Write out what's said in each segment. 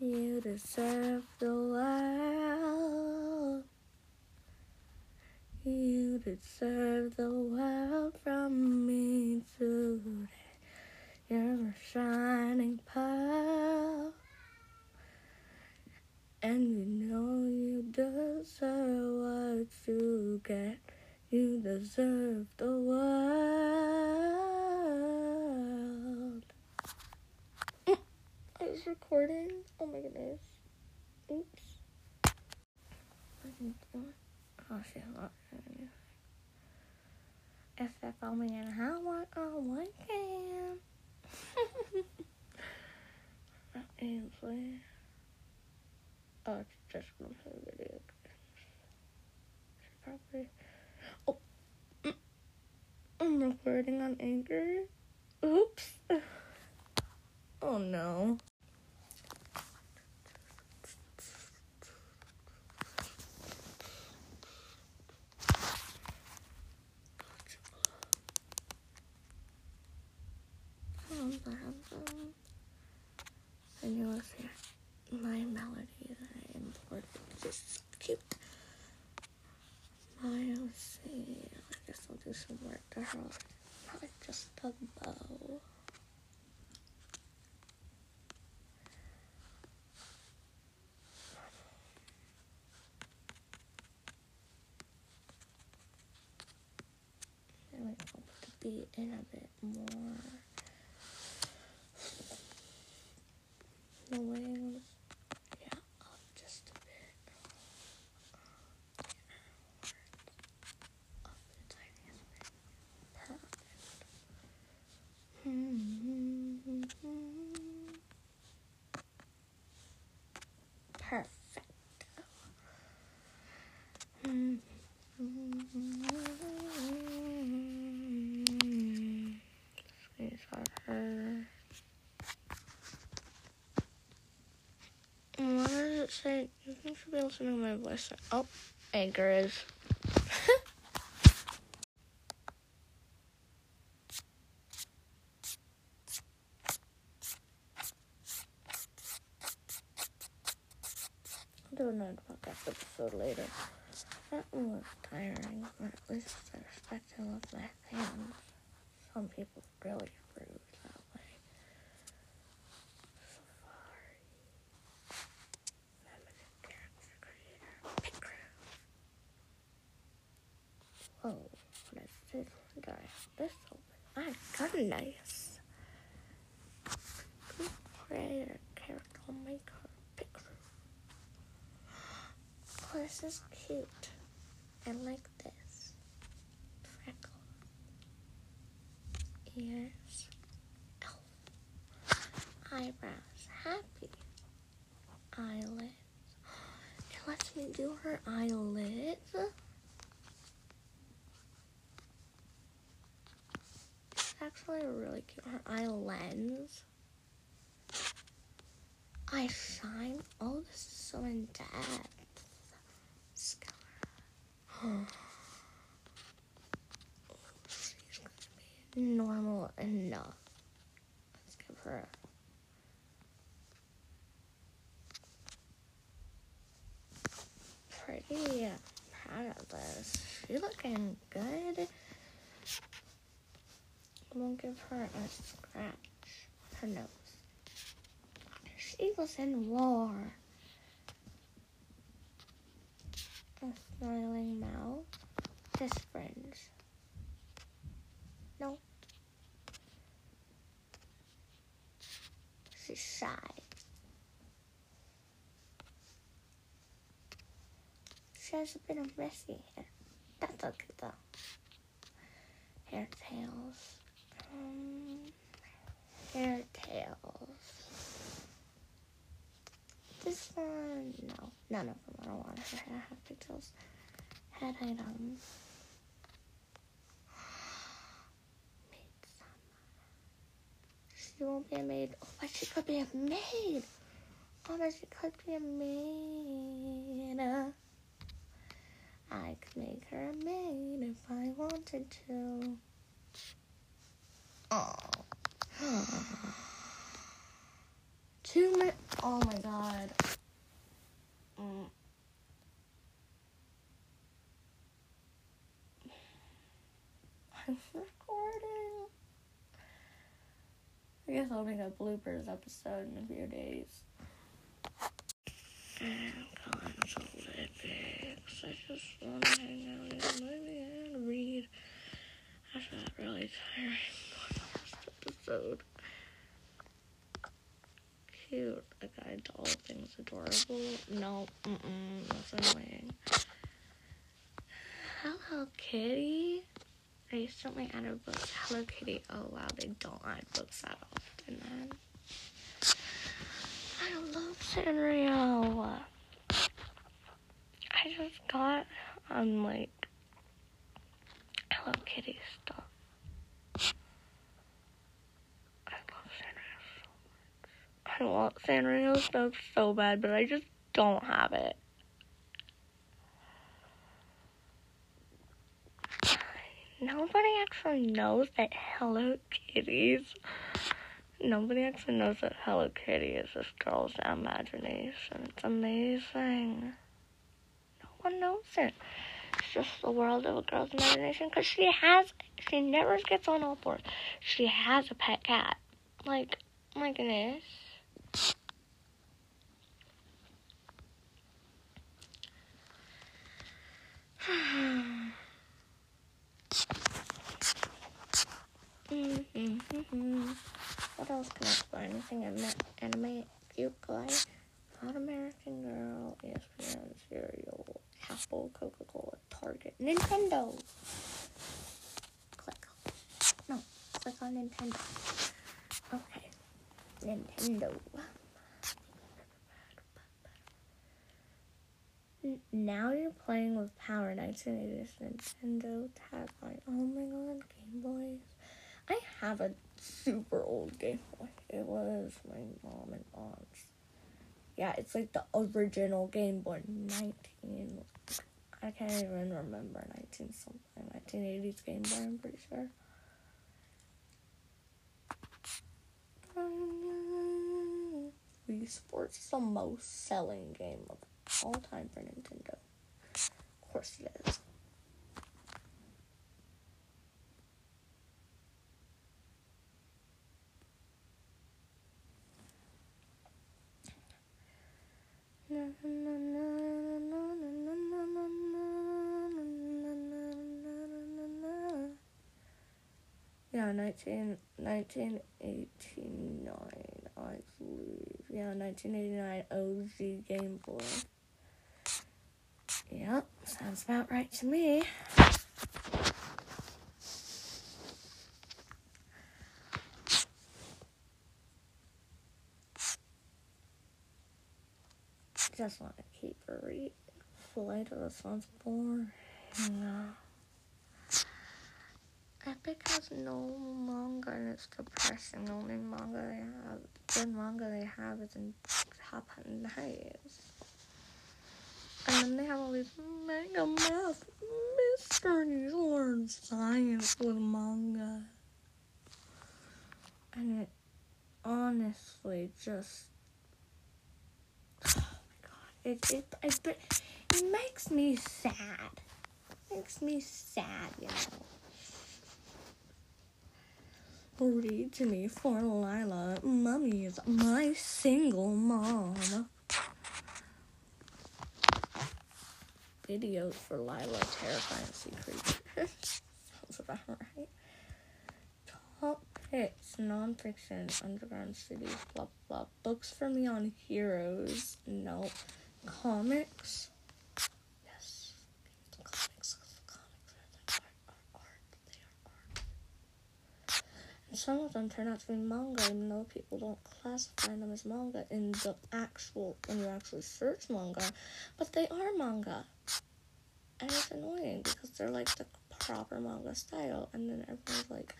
You deserve the world. You deserve the world from me today. You're a shining pearl. And you know you deserve what you get. You deserve the world. Mm, I was recording. Oh my goodness. Oops. Oh shit. If they call me in how I on weekend. Ainsley. Oh, it's just gonna play video games. Should probably. Oh, I'm recording on Anchor. Oops. Oh no. And you will see my melody that I imported. Just cute. I'll see. I guess I'll do some work to her. Probably just a bow. Then we can put the beat in a bit more. The wings. Yeah, up just a bit. Up the tiniest bit. Perfect. Perfect. Squeeze her. What say? You should be listening to my voice. Oh, Anchor is. I'll do another podcast episode later. That was tiring, or at least I respect him with my hands. Some people really rude that way. Safari. Limited character creator. Picker. Whoa, what is this? This open? I got a nice. Good creator character maker picture. Oh, this is cute. I like this. Freckle. Ears. Elf. Eyebrows. Happy. Eyelids. It lets me do her eyelids. Actually really cute. Her eye lens. Eye shine. Oh, this is so in depth. Scar. She's gonna be normal enough. Let's give her pretty proud of this. She looking good. We'll give her a scratch her nose. She was in war. A smiling mouth. His friends. No. She's shy. She has a bit of messy hair. That's okay though. Hair tails. Um, hair tails. This one, no, none of them. I don't want her hair have pigtails. Head. Midsummer. She won't be a maid. Oh, but she could be a maid. Oh, but she could be a maid. I could make her a maid if I wanted to. Two minutes. Oh my god. Mm. I'm recording. I guess I'll make a bloopers episode in a few days. Olympics. I just want to hang out and maybe and read. That's not really this episode. Cute. A guide to all things adorable. No, mm-mm, that's annoying. Hello Kitty. I recently added books. Hello Kitty. Oh wow, they don't add books that often then. I love Sanrio. I just got um like Hello Kitty stuff. I love Sanrio so much. I want Sanrio stuff so bad, but I just don't have it. Nobody actually knows that Hello Kitties. Nobody actually knows that Hello Kitty is this girl's imagination. It's amazing. No one knows it. It's just the world of a girl's imagination because she has, she never gets on all fours. She has a pet cat. Like, my goodness. what else can I explain? Anything anime, anime cute guy? Hot American Girl, ESPN, Cereal, Apple, Coca Cola, Target, Nintendo. Click. No, click on Nintendo. Okay. Nintendo. Now you're playing with Power 1980s Nintendo tagline. Oh my god, Game Boys. I have a super old Game Boy. It was my mom and aunt's. Yeah, it's like the original Game Boy. 19. I can't even remember 19 something. 1980s Game Boy, I'm pretty sure. Wii Sports is the most selling game of all time for Nintendo. Of course it is. Yeah, 19, 1989, I believe. Yeah, 1989 OG Game Boy. Sounds about right to me. Just want to keep a read. Of the Sun's born. Yeah. Epic has no manga and it's depressing. The only manga they have, good manga they have is in Top Knives. And then they have all these mega math mysteries, learn science with manga. And it honestly just. Oh my god. It, it, it, it makes me sad. makes me sad, you know. Read to me for Lila. Mummy is my single mom. Videos for Lila, terrifying sea creature. Sounds about right. Top picks, nonfiction, underground cities, blah blah. Books for me on heroes. Nope. Comics. Yes. Comics. Comics are art. They are art. And some of them turn out to be manga, even though people don't classify them as manga in the actual when you actually search manga. But they are manga. And it's annoying because they're like the proper manga style, and then everyone's like,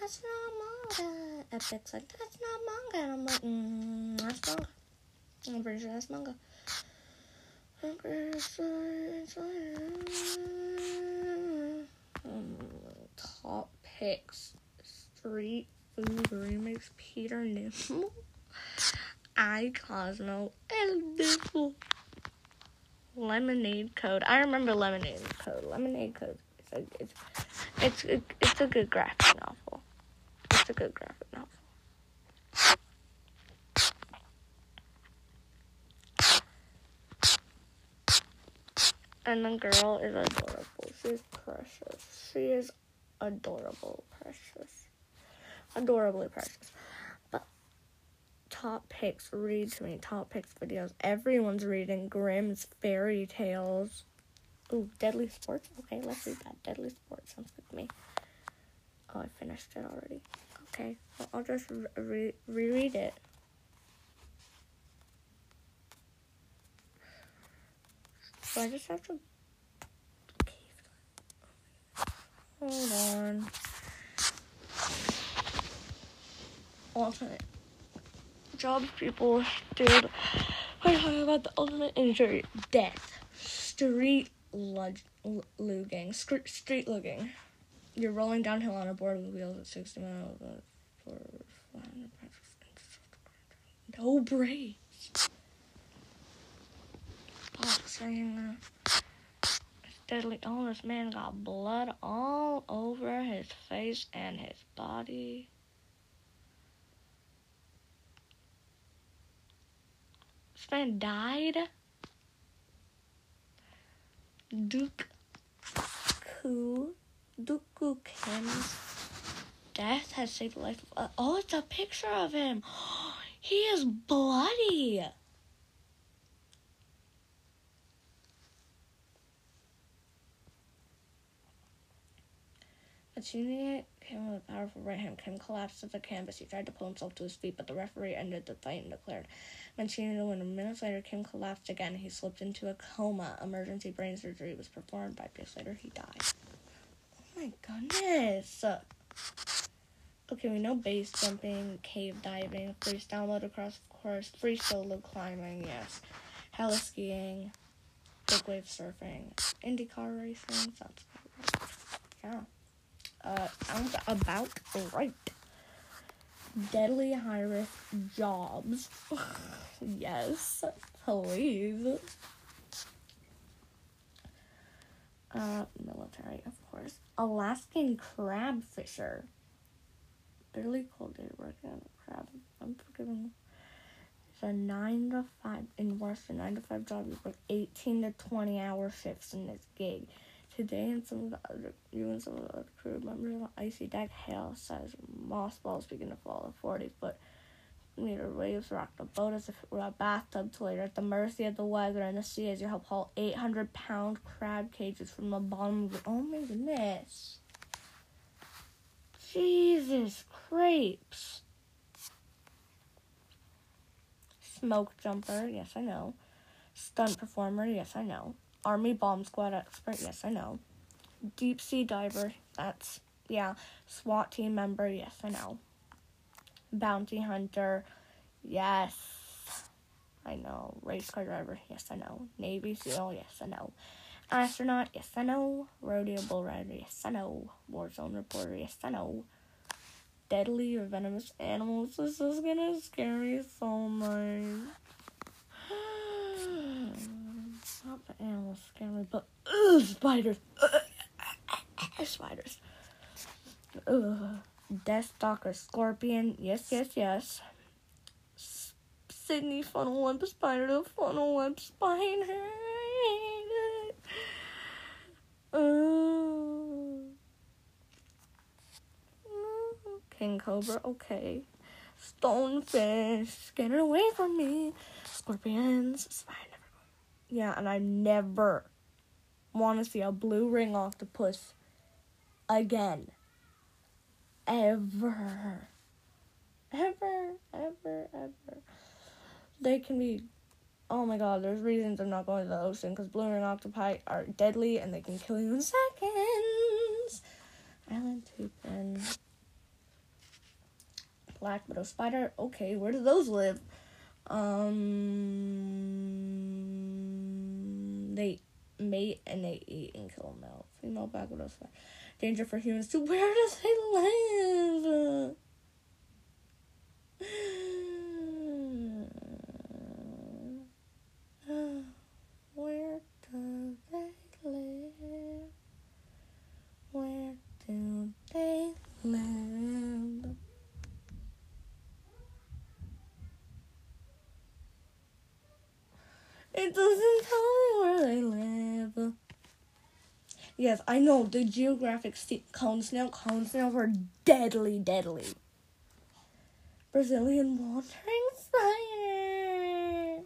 "That's not manga." Epic's like, "That's not manga," and I'm like, mm, "That's manga." I'm pretty sure that's manga. Um, top picks: Street Food remakes. Peter Nimble. I Cosmo El Beautiful. Lemonade Code. I remember Lemonade Code. Lemonade Code. It's a, it's it's a, it's a good graphic novel. It's a good graphic novel. And the girl is adorable. She's precious. She is adorable, precious. Adorably precious. But top picks, read to me. Top picks videos. Everyone's reading Grimm's fairy tales. Ooh, Deadly Sports? Okay, let's read that. Deadly Sports sounds good to me. Oh, I finished it already. Okay, well, I'll just re- reread it. So I just have to. Hold on. Alternate jobs people dude. We're talking about the ultimate injury death. Street lug- lugging. Street, street lugging. You're rolling downhill on a board with wheels at 60 miles for no brakes. Boxing. Deadly. This man got blood all over his face and his body. Man died. Duke Ku Dooku Kim's death has saved the life of. Uh, oh, it's a picture of him. He is bloody. Mancini came with a powerful right hand. Kim collapsed at the canvas. He tried to pull himself to his feet, but the referee ended the fight and declared Mancini to win. Minutes later, Kim collapsed again. He slipped into a coma. Emergency brain surgery was performed. Five days later, he died. Oh my goodness. Okay, we know base jumping, cave diving, freestyle motocross, of course, free solo climbing, yes, heli skiing, big wave surfing, IndyCar racing, sounds good. Yeah. Uh, sounds about right. Deadly high risk jobs. yes, please. Uh, military, of course. Alaskan crab fisher. Barely cold day working on a crab. I'm forgiving. It's a nine to five in worse than nine to five job. You work eighteen to twenty hour shifts in this gig. Today, and some of the other, you and some of the other crew members on icy deck, hail size balls begin to fall at 40 foot meter waves rock the boat as if it were a bathtub to later at the mercy of the weather and the sea as you help haul 800 pound crab cages from the bottom of the. Oh my goodness. Jesus crepes. Smoke jumper, yes, I know. Stunt performer, yes, I know. Army bomb squad expert, yes, I know. Deep sea diver, that's, yeah. SWAT team member, yes, I know. Bounty hunter, yes, I know. Race car driver, yes, I know. Navy SEAL, yes, I know. Astronaut, yes, I know. Rodeo bull rider, yes, I know. Warzone reporter, yes, I know. Deadly or venomous animals, this is gonna scare me so much. Not the animals scare me, but ugh, spiders. Ugh, spiders. Ugh. Death Stalker Scorpion. Yes, yes, yes. S- Sydney Funnel Web Spider. The Funnel Web Spider. King Cobra. Okay. Stonefish. Get it away from me. Scorpions. Spider. Yeah, and I never want to see a blue ring octopus again. Ever. Ever, ever, ever. They can be. Oh my god, there's reasons I'm not going to the ocean because blue ring octopi are deadly and they can kill you in seconds. Inland Taipan. Black widow spider. Okay, where do those live? Um, they mate and they eat and kill male out. Female backwards us. Danger for humans to where does they live? Where do they live? Where do they live? Yes, I know the geographic st- cone snail. Cone snails are deadly, deadly. Brazilian wandering spider.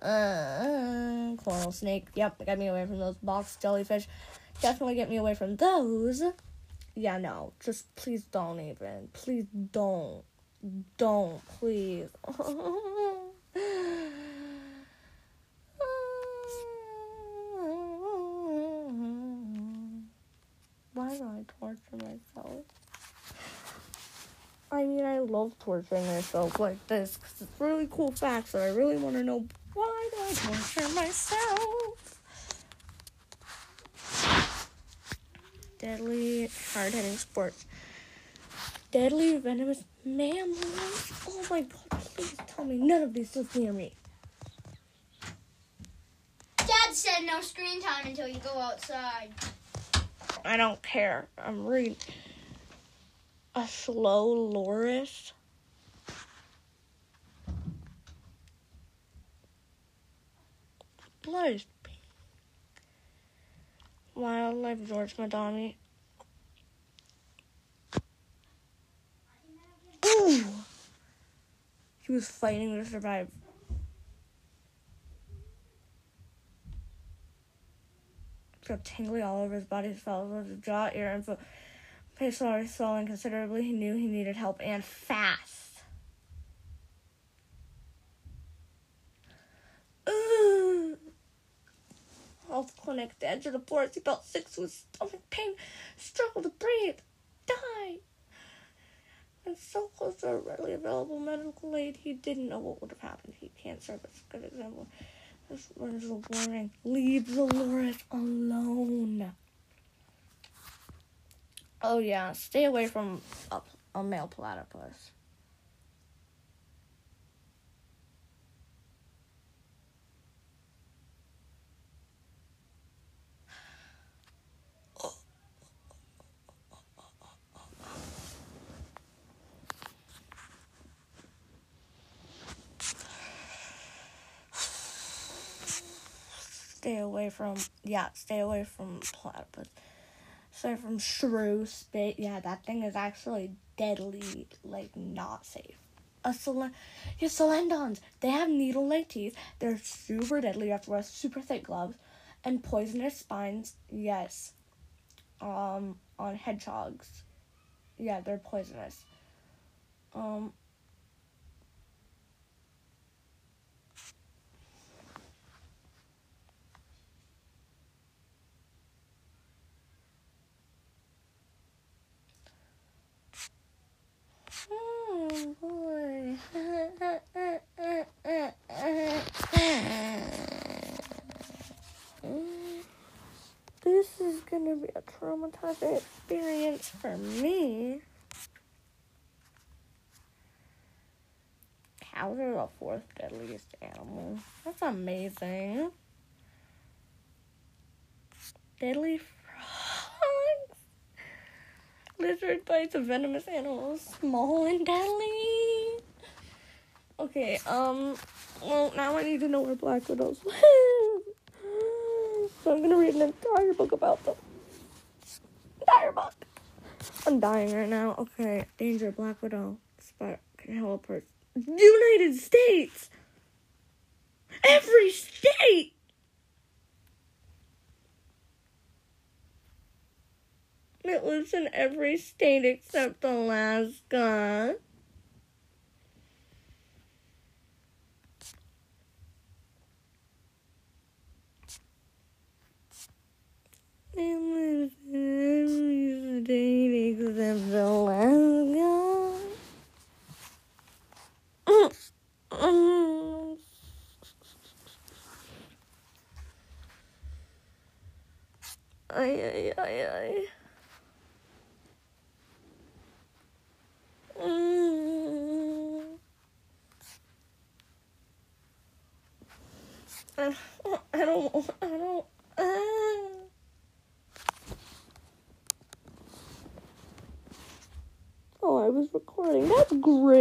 Uh, coral snake. Yep, get me away from those box jellyfish. Definitely get me away from those. Yeah, no, just please don't even. Please don't. Don't, please. Why I myself? I mean, I love torturing myself like this because it's really cool facts that I really want to know. Why do I torture myself? Deadly, hard hitting sports. Deadly, venomous mammals. Oh my god, please tell me none of these live near me. Dad said no screen time until you go outside. I don't care. I'm reading. A slow loris. Blood is pink. Wildlife George Madani. Ooh! He was fighting to survive. Felt tingly all over his body, his fellows, his jaw, ear, and foot. Face already swelling considerably. He knew he needed help and fast. Ugh. Health clinic, the edge of the forest. He felt sick with stomach pain, struggled to breathe, die. And so close to a readily available medical aid, he didn't know what would have happened. He can't serve as a good example. This was a warning. Leave the loris alone. Oh yeah, stay away from a, a male platypus. Stay away from yeah, stay away from platypus. Stay from shrew. Stay yeah, that thing is actually deadly, like not safe. A sol- yeah, Solenodons. They have needle-like teeth. They're super deadly. You have to wear super thick gloves and poisonous spines. Yes. Um, on hedgehogs. Yeah, they're poisonous. Um. Oh boy. This is gonna be a traumatizing experience for me. Cows are the fourth deadliest animal. That's amazing. Deadly Bites a venomous animal, small and deadly. Okay, um, well, now I need to know where black widows live. So I'm gonna read an entire book about them. Entire book. I'm dying right now. Okay, danger, black widow. Spot can help her. United States. Every state. It lives in every state except Alaska. It lives in every state except Alaska. Ay, ay, ay, ay. Mm. I don't, I don't, I don't. ah. Oh, I was recording. That's great.